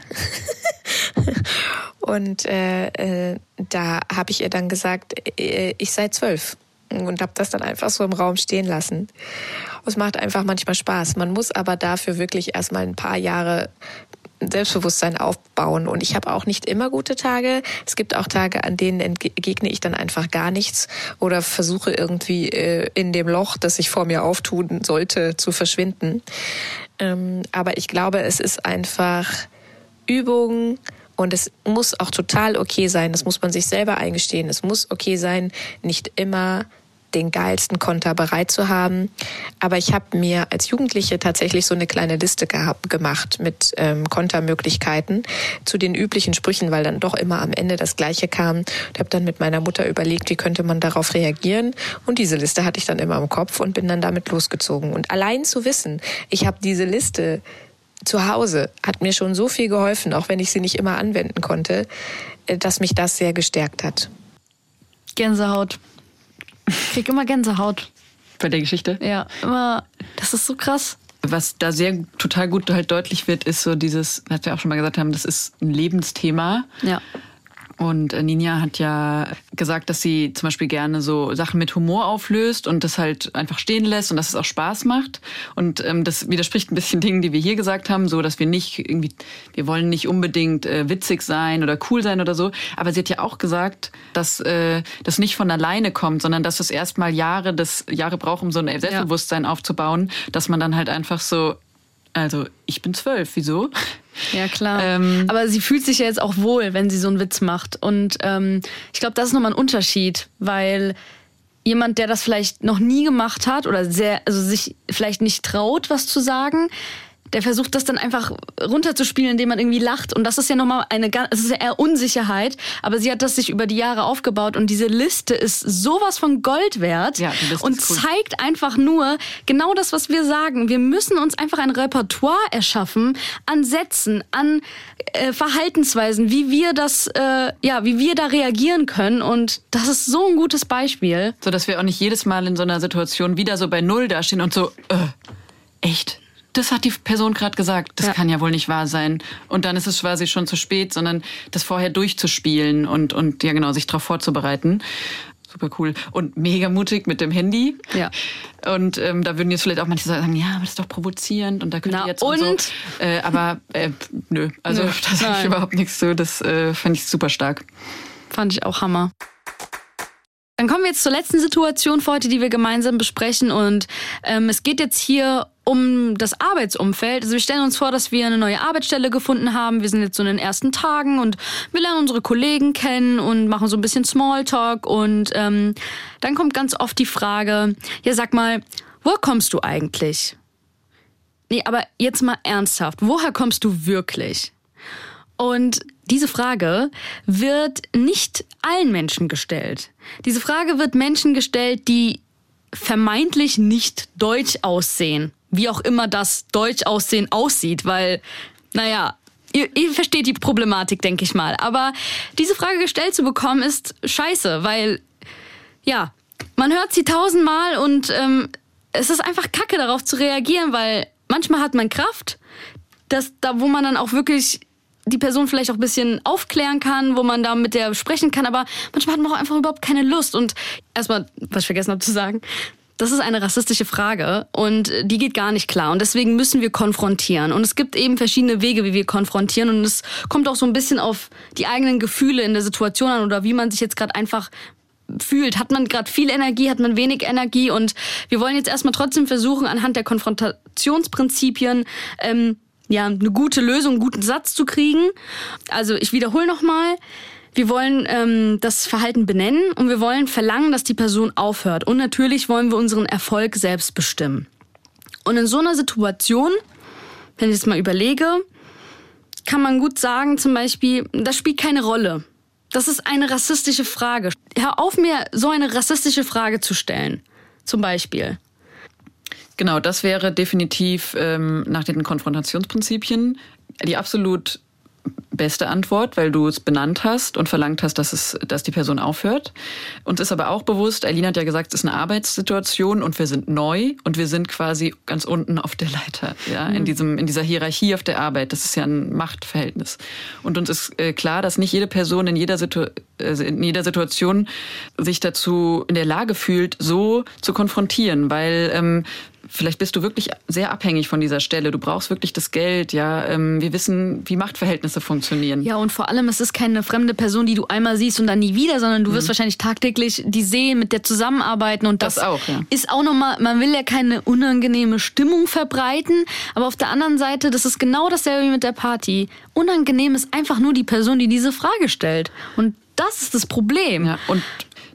S3: und äh, äh, da habe ich ihr dann gesagt, äh, ich sei zwölf und habe das dann einfach so im Raum stehen lassen. Es macht einfach manchmal Spaß. Man muss aber dafür wirklich erstmal ein paar Jahre Selbstbewusstsein aufbauen. Und ich habe auch nicht immer gute Tage. Es gibt auch Tage, an denen entgegne ich dann einfach gar nichts oder versuche irgendwie äh, in dem Loch, das sich vor mir auftun sollte, zu verschwinden. Ähm, aber ich glaube, es ist einfach Übung, und es muss auch total okay sein, das muss man sich selber eingestehen. Es muss okay sein, nicht immer den geilsten Konter bereit zu haben. Aber ich habe mir als Jugendliche tatsächlich so eine kleine Liste gehabt, gemacht mit ähm, Kontermöglichkeiten zu den üblichen Sprüchen, weil dann doch immer am Ende das Gleiche kam. Ich habe dann mit meiner Mutter überlegt, wie könnte man darauf reagieren. Und diese Liste hatte ich dann immer im Kopf und bin dann damit losgezogen. Und allein zu wissen, ich habe diese Liste zu Hause, hat mir schon so viel geholfen, auch wenn ich sie nicht immer anwenden konnte, äh, dass mich das sehr gestärkt hat.
S2: Gänsehaut. Ich krieg immer Gänsehaut.
S1: Bei der Geschichte?
S2: Ja, immer. Das ist so krass.
S1: Was da sehr total gut halt deutlich wird, ist so dieses, was wir auch schon mal gesagt haben, das ist ein Lebensthema.
S2: Ja.
S1: Und äh, Ninja hat ja gesagt, dass sie zum Beispiel gerne so Sachen mit Humor auflöst und das halt einfach stehen lässt und dass es auch Spaß macht. Und ähm, das widerspricht ein bisschen Dingen, die wir hier gesagt haben, so dass wir nicht irgendwie, wir wollen nicht unbedingt äh, witzig sein oder cool sein oder so. Aber sie hat ja auch gesagt, dass äh, das nicht von alleine kommt, sondern dass es erstmal Jahre, das Jahre braucht, um so ein Selbstbewusstsein ja. aufzubauen, dass man dann halt einfach so also, ich bin zwölf, wieso?
S2: Ja, klar. Ähm, Aber sie fühlt sich ja jetzt auch wohl, wenn sie so einen Witz macht. Und ähm, ich glaube, das ist nochmal ein Unterschied, weil jemand, der das vielleicht noch nie gemacht hat oder sehr, also sich vielleicht nicht traut, was zu sagen, der versucht das dann einfach runterzuspielen, indem man irgendwie lacht. Und das ist ja nochmal eine ganz, es ist ja eher Unsicherheit, aber sie hat das sich über die Jahre aufgebaut und diese Liste ist sowas von Gold wert ja, und cool. zeigt einfach nur genau das, was wir sagen. Wir müssen uns einfach ein Repertoire erschaffen an Sätzen, an äh, Verhaltensweisen, wie wir das, äh, ja, wie wir da reagieren können. Und das ist so ein gutes Beispiel.
S1: So dass wir auch nicht jedes Mal in so einer Situation wieder so bei Null dastehen und so, äh, echt? Das hat die Person gerade gesagt, das ja. kann ja wohl nicht wahr sein. Und dann ist es quasi schon zu spät, sondern das vorher durchzuspielen und, und ja genau, sich darauf vorzubereiten. Super cool. Und mega mutig mit dem Handy.
S2: Ja.
S1: Und ähm, da würden jetzt vielleicht auch manche sagen, ja, aber das ist doch provozierend und da können wir jetzt
S2: und,
S1: und so. Äh, aber äh, nö, also nö, da sage ich überhaupt nichts zu. Das äh, fand ich super stark.
S2: Fand ich auch Hammer. Dann kommen wir jetzt zur letzten Situation für heute, die wir gemeinsam besprechen. Und ähm, es geht jetzt hier um das Arbeitsumfeld. Also wir stellen uns vor, dass wir eine neue Arbeitsstelle gefunden haben. Wir sind jetzt so in den ersten Tagen und wir lernen unsere Kollegen kennen und machen so ein bisschen Smalltalk. Und ähm, dann kommt ganz oft die Frage, ja sag mal, woher kommst du eigentlich? Nee, aber jetzt mal ernsthaft, woher kommst du wirklich? Und diese Frage wird nicht allen Menschen gestellt. Diese Frage wird Menschen gestellt, die vermeintlich nicht deutsch aussehen. Wie auch immer das deutsch aussehen aussieht, weil, naja, ihr, ihr versteht die Problematik, denke ich mal. Aber diese Frage gestellt zu bekommen ist scheiße, weil, ja, man hört sie tausendmal und ähm, es ist einfach kacke darauf zu reagieren, weil manchmal hat man Kraft, dass da, wo man dann auch wirklich die Person vielleicht auch ein bisschen aufklären kann, wo man da mit der sprechen kann, aber manchmal hat man auch einfach überhaupt keine Lust. Und erstmal, was ich vergessen habe zu sagen, das ist eine rassistische Frage und die geht gar nicht klar. Und deswegen müssen wir konfrontieren. Und es gibt eben verschiedene Wege, wie wir konfrontieren. Und es kommt auch so ein bisschen auf die eigenen Gefühle in der Situation an oder wie man sich jetzt gerade einfach fühlt. Hat man gerade viel Energie, hat man wenig Energie? Und wir wollen jetzt erstmal trotzdem versuchen, anhand der Konfrontationsprinzipien ähm, ja, eine gute Lösung, einen guten Satz zu kriegen. Also ich wiederhole nochmal. Wir wollen ähm, das Verhalten benennen und wir wollen verlangen, dass die Person aufhört. Und natürlich wollen wir unseren Erfolg selbst bestimmen. Und in so einer Situation, wenn ich jetzt mal überlege, kann man gut sagen, zum Beispiel, das spielt keine Rolle. Das ist eine rassistische Frage. Hör auf, mir so eine rassistische Frage zu stellen. Zum Beispiel.
S1: Genau, das wäre definitiv ähm, nach den Konfrontationsprinzipien die absolut beste Antwort, weil du es benannt hast und verlangt hast, dass es, dass die Person aufhört. Uns ist aber auch bewusst, Alina hat ja gesagt, es ist eine Arbeitssituation und wir sind neu und wir sind quasi ganz unten auf der Leiter, ja, mhm. in diesem, in dieser Hierarchie auf der Arbeit. Das ist ja ein Machtverhältnis. Und uns ist äh, klar, dass nicht jede Person in jeder, Situ äh, in jeder Situation sich dazu in der Lage fühlt, so zu konfrontieren, weil ähm, vielleicht bist du wirklich sehr abhängig von dieser Stelle. Du brauchst wirklich das Geld, ja. Ähm, wir wissen, wie Machtverhältnisse funktionieren.
S2: Ja, und vor allem, es ist keine fremde Person, die du einmal siehst und dann nie wieder, sondern du mhm. wirst wahrscheinlich tagtäglich die sehen, mit der zusammenarbeiten und das, das auch, ja. ist auch nochmal, man will ja keine unangenehme Stimmung verbreiten, aber auf der anderen Seite, das ist genau dasselbe wie mit der Party. Unangenehm ist einfach nur die Person, die diese Frage stellt. Und das ist das Problem.
S1: Ja, und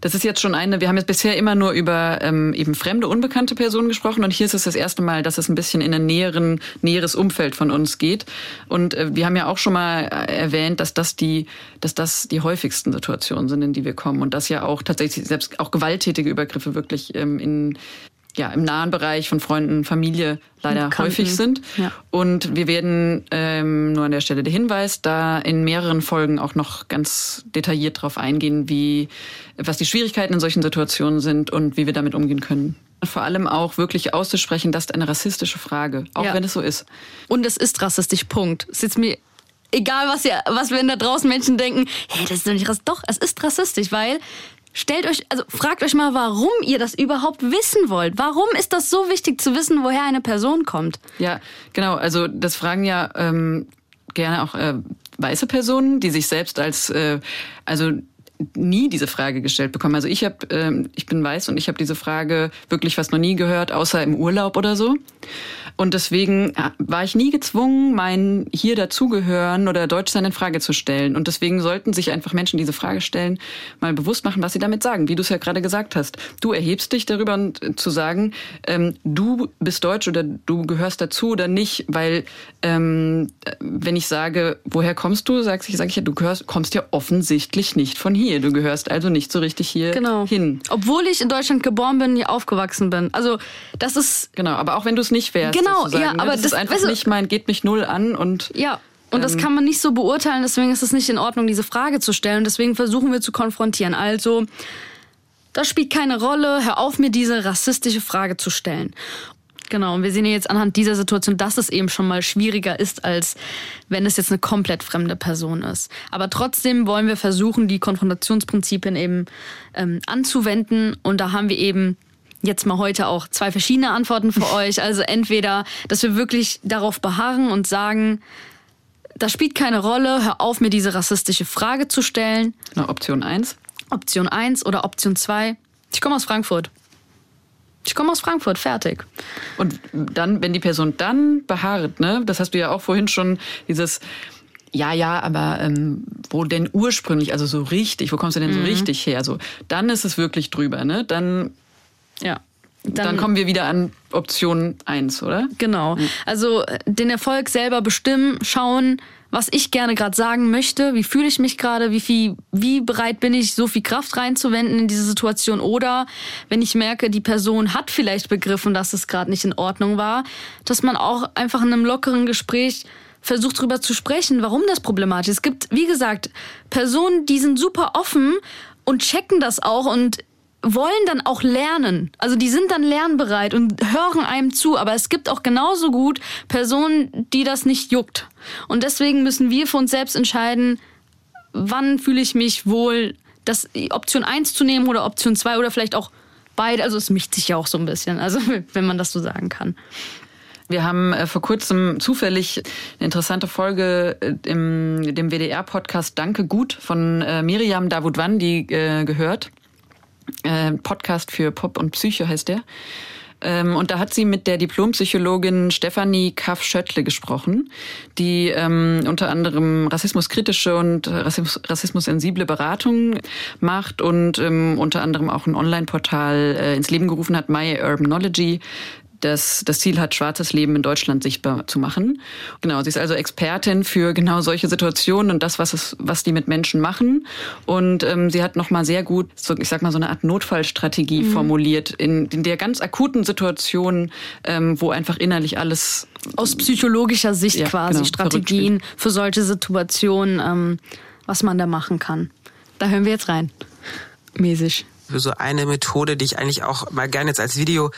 S1: das ist jetzt schon eine, wir haben jetzt bisher immer nur über ähm, eben fremde, unbekannte Personen gesprochen und hier ist es das erste Mal, dass es ein bisschen in ein näheren, näheres Umfeld von uns geht. Und äh, wir haben ja auch schon mal äh, erwähnt, dass das die, dass das die häufigsten Situationen sind, in die wir kommen und dass ja auch tatsächlich selbst auch gewalttätige Übergriffe wirklich ähm, in ja, im nahen Bereich von Freunden, Familie leider häufig sind. Ja. Und wir werden ähm, nur an der Stelle der Hinweis, da in mehreren Folgen auch noch ganz detailliert darauf eingehen, wie was die Schwierigkeiten in solchen Situationen sind und wie wir damit umgehen können. Vor allem auch wirklich auszusprechen, das ist eine rassistische Frage, auch ja. wenn es so ist.
S2: Und es ist rassistisch, Punkt. Es ist mir egal, was, ihr, was wenn da draußen Menschen denken, hey, das ist doch nicht rassistisch. Doch, es ist rassistisch, weil Stellt euch, also fragt euch mal, warum ihr das überhaupt wissen wollt. Warum ist das so wichtig zu wissen, woher eine Person kommt?
S1: Ja, genau. Also das fragen ja ähm, gerne auch äh, weiße Personen, die sich selbst als, äh, also nie diese Frage gestellt bekommen. Also ich habe, ähm, ich bin weiß und ich habe diese Frage wirklich fast noch nie gehört, außer im Urlaub oder so. Und deswegen war ich nie gezwungen, mein hier dazugehören oder Deutschsein in Frage zu stellen. Und deswegen sollten sich einfach Menschen diese Frage stellen, mal bewusst machen, was sie damit sagen. Wie du es ja gerade gesagt hast. Du erhebst dich darüber äh, zu sagen, ähm, du bist Deutsch oder du gehörst dazu oder nicht, weil ähm, wenn ich sage, woher kommst du, sagst ich, sage ich ja, du gehörst, kommst ja offensichtlich nicht von hier. Du gehörst also nicht so richtig hier genau. hin.
S2: Obwohl ich in Deutschland geboren bin, hier aufgewachsen bin. Also das ist
S1: genau. Aber auch wenn du es nicht wärst. Genau ja, ne? aber das, das, ist einfach weißt du, nicht mein, geht mich null an und.
S2: Ja. Und das ähm, kann man nicht so beurteilen, deswegen ist es nicht in Ordnung, diese Frage zu stellen. Deswegen versuchen wir zu konfrontieren. Also, das spielt keine Rolle. Hör auf, mir diese rassistische Frage zu stellen. Genau, und wir sehen jetzt anhand dieser Situation, dass es eben schon mal schwieriger ist, als wenn es jetzt eine komplett fremde Person ist. Aber trotzdem wollen wir versuchen, die Konfrontationsprinzipien eben ähm, anzuwenden. Und da haben wir eben jetzt mal heute auch zwei verschiedene Antworten für euch. Also entweder, dass wir wirklich darauf beharren und sagen, das spielt keine Rolle, hör auf, mir diese rassistische Frage zu stellen.
S1: Na, Option 1.
S2: Option 1 oder Option 2. Ich komme aus Frankfurt. Ich komme aus Frankfurt, fertig.
S1: Und dann, wenn die Person dann beharrt, ne, das hast du ja auch vorhin schon, dieses, ja, ja, aber ähm, wo denn ursprünglich, also so richtig, wo kommst du denn so mhm. richtig her? So, dann ist es wirklich drüber, ne? Dann
S2: ja.
S1: dann, dann, kommen wir wieder an Option 1, oder?
S2: Genau. Also den Erfolg selber bestimmen, schauen, was ich gerne gerade sagen möchte, wie fühle ich mich gerade, wie viel, wie bereit bin ich, so viel Kraft reinzuwenden in diese Situation oder wenn ich merke, die Person hat vielleicht begriffen, dass es gerade nicht in Ordnung war, dass man auch einfach in einem lockeren Gespräch versucht darüber zu sprechen, warum das problematisch ist. Es gibt, wie gesagt, Personen, die sind super offen und checken das auch und wollen dann auch lernen. Also die sind dann lernbereit und hören einem zu. Aber es gibt auch genauso gut Personen, die das nicht juckt. Und deswegen müssen wir für uns selbst entscheiden, wann fühle ich mich wohl, das Option 1 zu nehmen oder Option 2 oder vielleicht auch beide. Also es mischt sich ja auch so ein bisschen, also wenn man das so sagen kann.
S1: Wir haben äh, vor kurzem zufällig eine interessante Folge äh, im dem WDR-Podcast Danke gut von äh, Miriam Davutwandi äh, gehört. Äh, Podcast für Pop und Psycho heißt der. Ähm, und da hat sie mit der Diplompsychologin Stefanie Kaff-Schöttle gesprochen, die ähm, unter anderem rassismuskritische und Rassismus, rassismussensible Beratung macht und ähm, unter anderem auch ein Online-Portal äh, ins Leben gerufen hat, My Urbanology, das das Ziel hat, schwarzes Leben in Deutschland sichtbar zu machen. Genau, sie ist also Expertin für genau solche Situationen und das, was es, was die mit Menschen machen. Und ähm, sie hat nochmal sehr gut, so, ich sag mal, so eine Art Notfallstrategie mhm. formuliert in, in der ganz akuten Situation, ähm, wo einfach innerlich alles
S2: aus psychologischer Sicht ja, quasi genau, Strategien für solche Situationen, ähm, was man da machen kann. Da hören wir jetzt rein. Mäßig
S4: so eine Methode, die ich eigentlich auch mal gerne jetzt als Video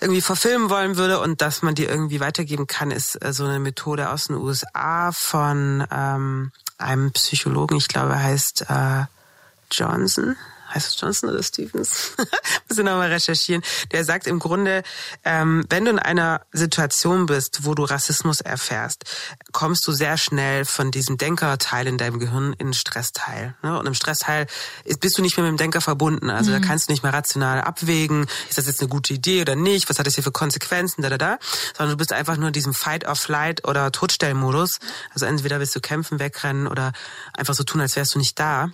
S4: irgendwie verfilmen wollen würde und dass man die irgendwie weitergeben kann, ist äh, so eine Methode aus den USA von ähm, einem Psychologen, ich glaube, er heißt äh, Johnson heißt es Johnson oder Stevens? Muss ich nochmal recherchieren. Der sagt im Grunde, ähm, wenn du in einer Situation bist, wo du Rassismus erfährst, kommst du sehr schnell von diesem Denkerteil in deinem Gehirn in den Stressteil. Ne? Und im Stressteil bist du nicht mehr mit dem Denker verbunden. Also mhm. da kannst du nicht mehr rational abwägen, ist das jetzt eine gute Idee oder nicht, was hat das hier für Konsequenzen, da, da, da. Sondern du bist einfach nur in diesem Fight-or-Flight oder Todstellmodus. Also entweder willst du kämpfen, wegrennen oder einfach so tun, als wärst du nicht da.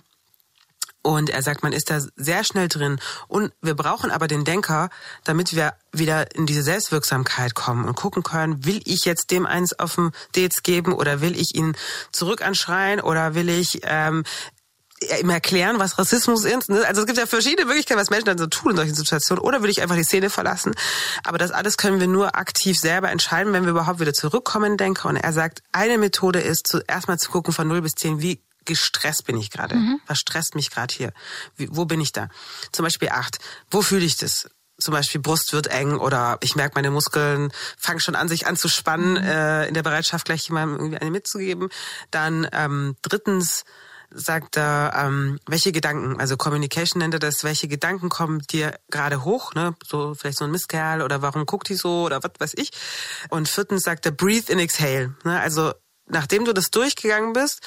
S4: Und er sagt, man ist da sehr schnell drin. Und wir brauchen aber den Denker, damit wir wieder in diese Selbstwirksamkeit kommen und gucken können, will ich jetzt dem eins auf dem Dates geben oder will ich ihn zurück anschreien oder will ich ähm, ihm erklären, was Rassismus ist. Ne? Also es gibt ja verschiedene Möglichkeiten, was Menschen dann so tun in solchen Situationen. Oder will ich einfach die Szene verlassen? Aber das alles können wir nur aktiv selber entscheiden, wenn wir überhaupt wieder zurückkommen, denke. Und er sagt, eine Methode ist, zuerst mal zu gucken von 0 bis 10, wie gestresst bin ich gerade? Mhm. Was stresst mich gerade hier? Wie, wo bin ich da? Zum Beispiel acht. Wo fühle ich das? Zum Beispiel Brust wird eng oder ich merke, meine Muskeln fangen schon an, sich anzuspannen, mhm. äh, in der Bereitschaft, gleich jemandem irgendwie eine mitzugeben. Dann ähm, drittens sagt er, ähm, welche Gedanken, also Communication nennt er das, welche Gedanken kommen dir gerade hoch, ne? So vielleicht so ein Misskerl oder warum guckt die so oder was weiß ich. Und viertens sagt er, breathe and exhale. Ne? Also nachdem du das durchgegangen bist,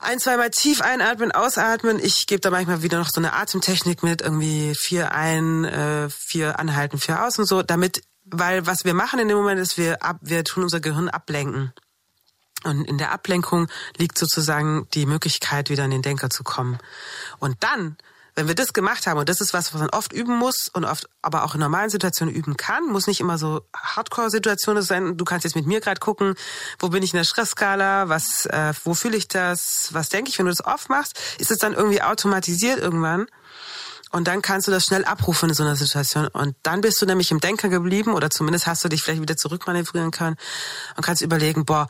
S4: ein, zweimal tief einatmen, ausatmen. Ich gebe da manchmal wieder noch so eine Atemtechnik mit, irgendwie vier ein, äh, vier anhalten, vier aus und so, damit, weil was wir machen in dem Moment ist, wir ab, wir tun unser Gehirn ablenken. Und in der Ablenkung liegt sozusagen die Möglichkeit, wieder in den Denker zu kommen. Und dann wenn wir das gemacht haben, und das ist was, was man oft üben muss und oft aber auch in normalen Situationen üben kann, muss nicht immer so Hardcore-Situationen sein. Du kannst jetzt mit mir gerade gucken, wo bin ich in der Stressskala, was, äh, wo fühle ich das, was denke ich, wenn du das oft machst, ist es dann irgendwie automatisiert irgendwann. Und dann kannst du das schnell abrufen in so einer Situation. Und dann bist du nämlich im Denker geblieben oder zumindest hast du dich vielleicht wieder zurückmanövrieren können und kannst überlegen, boah,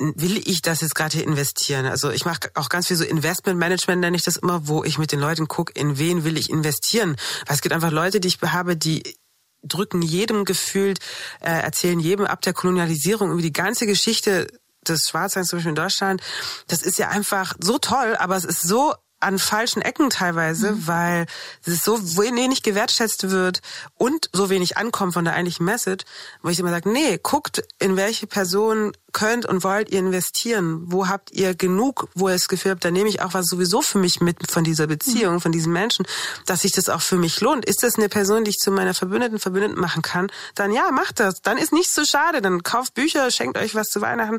S4: will ich das jetzt gerade hier investieren? Also ich mache auch ganz viel so Investmentmanagement, nenne ich das immer, wo ich mit den Leuten gucke, in wen will ich investieren. Weil es gibt einfach Leute, die ich habe, die drücken jedem gefühlt, äh, erzählen jedem ab der Kolonialisierung über die ganze Geschichte des Schwarzseins zum Beispiel in Deutschland. Das ist ja einfach so toll, aber es ist so an falschen Ecken teilweise, mhm. weil es so wenig gewertschätzt wird und so wenig ankommt von der eigentlichen Message, wo ich immer sage, nee, guckt, in welche Person könnt und wollt ihr investieren? Wo habt ihr genug, wo ihr das Gefühl habt, da nehme ich auch was sowieso für mich mit von dieser Beziehung, mhm. von diesem Menschen, dass sich das auch für mich lohnt? Ist das eine Person, die ich zu meiner Verbündeten, Verbündeten machen kann? Dann ja, macht das. Dann ist nicht so schade. Dann kauft Bücher, schenkt euch was zu Weihnachten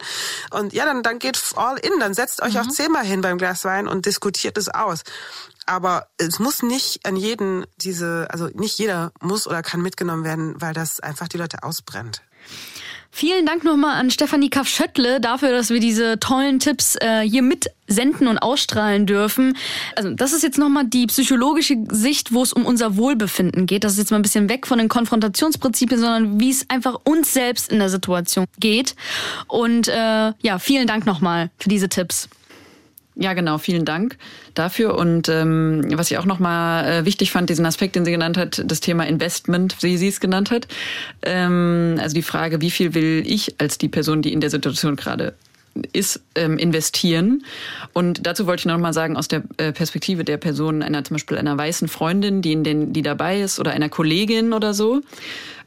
S4: und ja, dann, dann geht all in. Dann setzt euch mhm. auch zehnmal hin beim Glas Wein und diskutiert es aus. Aber es muss nicht an jeden diese, also nicht jeder muss oder kann mitgenommen werden, weil das einfach die Leute ausbrennt.
S2: Vielen Dank nochmal an Stefanie Kaff-Schöttle dafür, dass wir diese tollen Tipps äh, hier mitsenden und ausstrahlen dürfen. Also das ist jetzt nochmal die psychologische Sicht, wo es um unser Wohlbefinden geht. Das ist jetzt mal ein bisschen weg von den Konfrontationsprinzipien, sondern wie es einfach uns selbst in der Situation geht. Und äh, ja, vielen Dank nochmal für diese Tipps.
S1: Ja, genau. Vielen Dank dafür. Und ähm, was ich auch nochmal äh, wichtig fand, diesen Aspekt, den sie genannt hat, das Thema Investment, wie sie es genannt hat. Ähm, also die Frage, wie viel will ich als die Person, die in der Situation gerade ist, ähm, investieren. Und dazu wollte ich noch mal sagen, aus der äh, Perspektive der Person, einer zum Beispiel einer weißen Freundin, die, in den, die dabei ist, oder einer Kollegin oder so,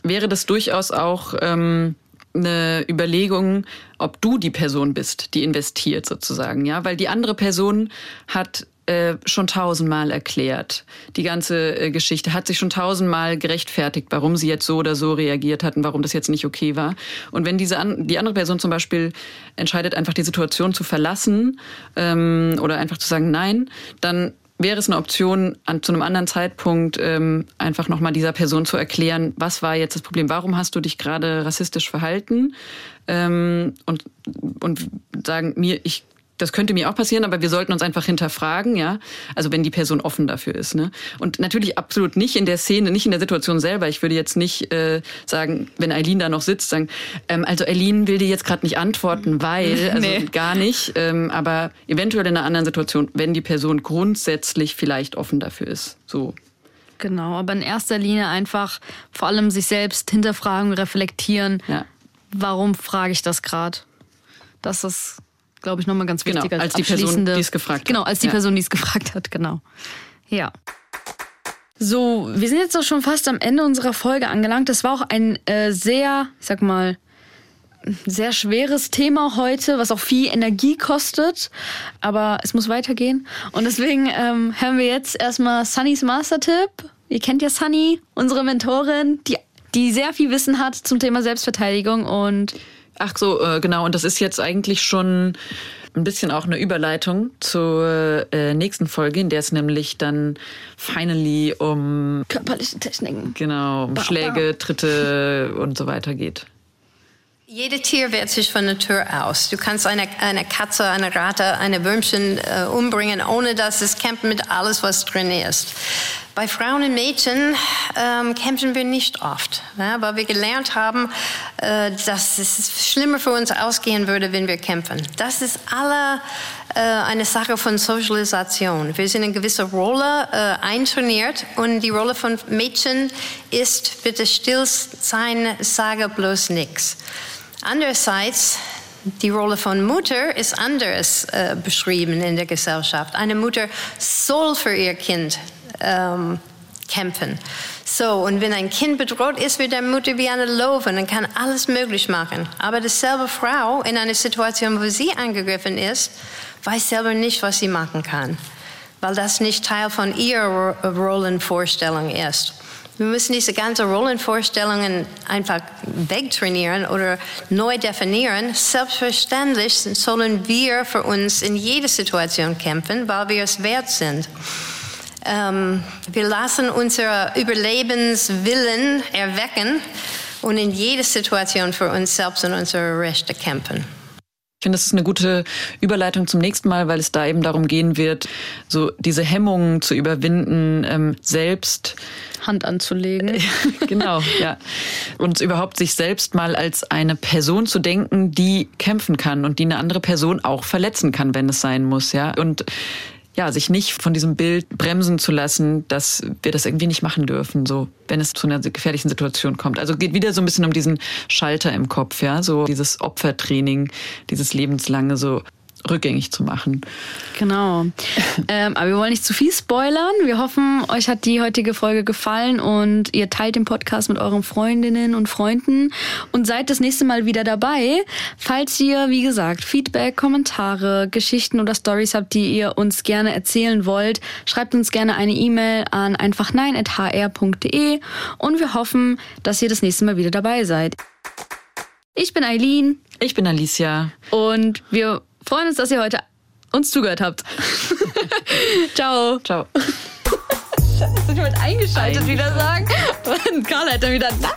S1: wäre das durchaus auch ähm, eine Überlegung, ob du die Person bist, die investiert sozusagen, ja, weil die andere Person hat äh, schon tausendmal erklärt. Die ganze äh, Geschichte hat sich schon tausendmal gerechtfertigt, warum sie jetzt so oder so reagiert hat und warum das jetzt nicht okay war. Und wenn diese an, die andere Person zum Beispiel entscheidet, einfach die Situation zu verlassen ähm, oder einfach zu sagen Nein, dann wäre es eine Option, an, zu einem anderen Zeitpunkt ähm, einfach nochmal dieser Person zu erklären, was war jetzt das Problem, warum hast du dich gerade rassistisch verhalten? Ähm, und, und sagen, mir, ich das könnte mir auch passieren, aber wir sollten uns einfach hinterfragen, ja. Also wenn die Person offen dafür ist, ne. Und natürlich absolut nicht in der Szene, nicht in der Situation selber. Ich würde jetzt nicht äh, sagen, wenn Eileen da noch sitzt, sagen, ähm, also Eileen will dir jetzt gerade nicht antworten, weil, also nee. gar nicht. Ähm, aber eventuell in einer anderen Situation, wenn die Person grundsätzlich vielleicht offen dafür ist. So.
S2: Genau, aber in erster Linie einfach vor allem sich selbst hinterfragen, reflektieren. Ja. Warum frage ich das gerade? Das ist glaube ich, nochmal ganz genau, wichtig.
S1: Genau, als, als die Person, die es gefragt hat.
S2: Genau, als die ja. Person, die es gefragt hat, genau. Ja. So, wir sind jetzt auch schon fast am Ende unserer Folge angelangt. Das war auch ein äh, sehr, ich sag mal, sehr schweres Thema heute, was auch viel Energie kostet. Aber es muss weitergehen. Und deswegen ähm, hören wir jetzt erstmal Sunnys Master-Tipp. Ihr kennt ja Sunny, unsere Mentorin, die, die sehr viel Wissen hat zum Thema Selbstverteidigung und
S1: Ach so, äh, genau. Und das ist jetzt eigentlich schon ein bisschen auch eine Überleitung zur äh, nächsten Folge, in der es nämlich dann finally um
S2: körperliche Techniken,
S1: genau, um Schläge, Tritte und so weiter geht.
S5: Jede Tier wehrt sich von Natur aus. Du kannst eine, eine Katze, eine Ratte, eine Würmchen äh, umbringen, ohne dass es kämpft mit alles, was drin ist. Bei Frauen und Mädchen ähm, kämpfen wir nicht oft, ja, weil wir gelernt haben, äh, dass es schlimmer für uns ausgehen würde, wenn wir kämpfen. Das ist alle äh, eine Sache von Sozialisation. Wir sind in gewisse Rolle äh, eintrainiert und die Rolle von Mädchen ist bitte still sein, sage bloß nichts. Andererseits die Rolle von Mutter ist anders äh, beschrieben in der Gesellschaft. Eine Mutter soll für ihr Kind ähm, kämpfen. So, und wenn ein Kind bedroht ist, wird der Mutter wie eine Löwe und kann alles möglich machen. Aber dieselbe Frau in einer Situation, wo sie angegriffen ist, weiß selber nicht, was sie machen kann, weil das nicht Teil von ihrer Rollenvorstellung ist. Wir müssen diese ganzen Rollenvorstellungen einfach wegtrainieren oder neu definieren. Selbstverständlich sollen wir für uns in jeder Situation kämpfen, weil wir es wert sind. Ähm, wir lassen unser Überlebenswillen erwecken und in jeder Situation für uns selbst und unsere Rechte kämpfen.
S1: Ich finde, das ist eine gute Überleitung zum nächsten Mal, weil es da eben darum gehen wird, so diese Hemmungen zu überwinden, ähm, selbst
S2: Hand anzulegen.
S1: genau, ja. Und überhaupt sich selbst mal als eine Person zu denken, die kämpfen kann und die eine andere Person auch verletzen kann, wenn es sein muss, ja. Und ja, sich nicht von diesem Bild bremsen zu lassen, dass wir das irgendwie nicht machen dürfen, so, wenn es zu einer gefährlichen Situation kommt. Also geht wieder so ein bisschen um diesen Schalter im Kopf, ja, so dieses Opfertraining, dieses lebenslange, so rückgängig zu machen.
S2: Genau. ähm, aber wir wollen nicht zu viel spoilern. Wir hoffen, euch hat die heutige Folge gefallen und ihr teilt den Podcast mit euren Freundinnen und Freunden und seid das nächste Mal wieder dabei. Falls ihr, wie gesagt, Feedback, Kommentare, Geschichten oder Stories habt, die ihr uns gerne erzählen wollt, schreibt uns gerne eine E-Mail an einfachnein.hr.de und wir hoffen, dass ihr das nächste Mal wieder dabei seid. Ich bin Eileen.
S1: Ich bin Alicia.
S2: Und wir freuen uns, dass ihr heute uns zugehört habt. Ciao.
S1: Ciao.
S2: Scheiße, ich wollte eingeschaltet wieder sagen. Und Karl hat dann wieder, nein.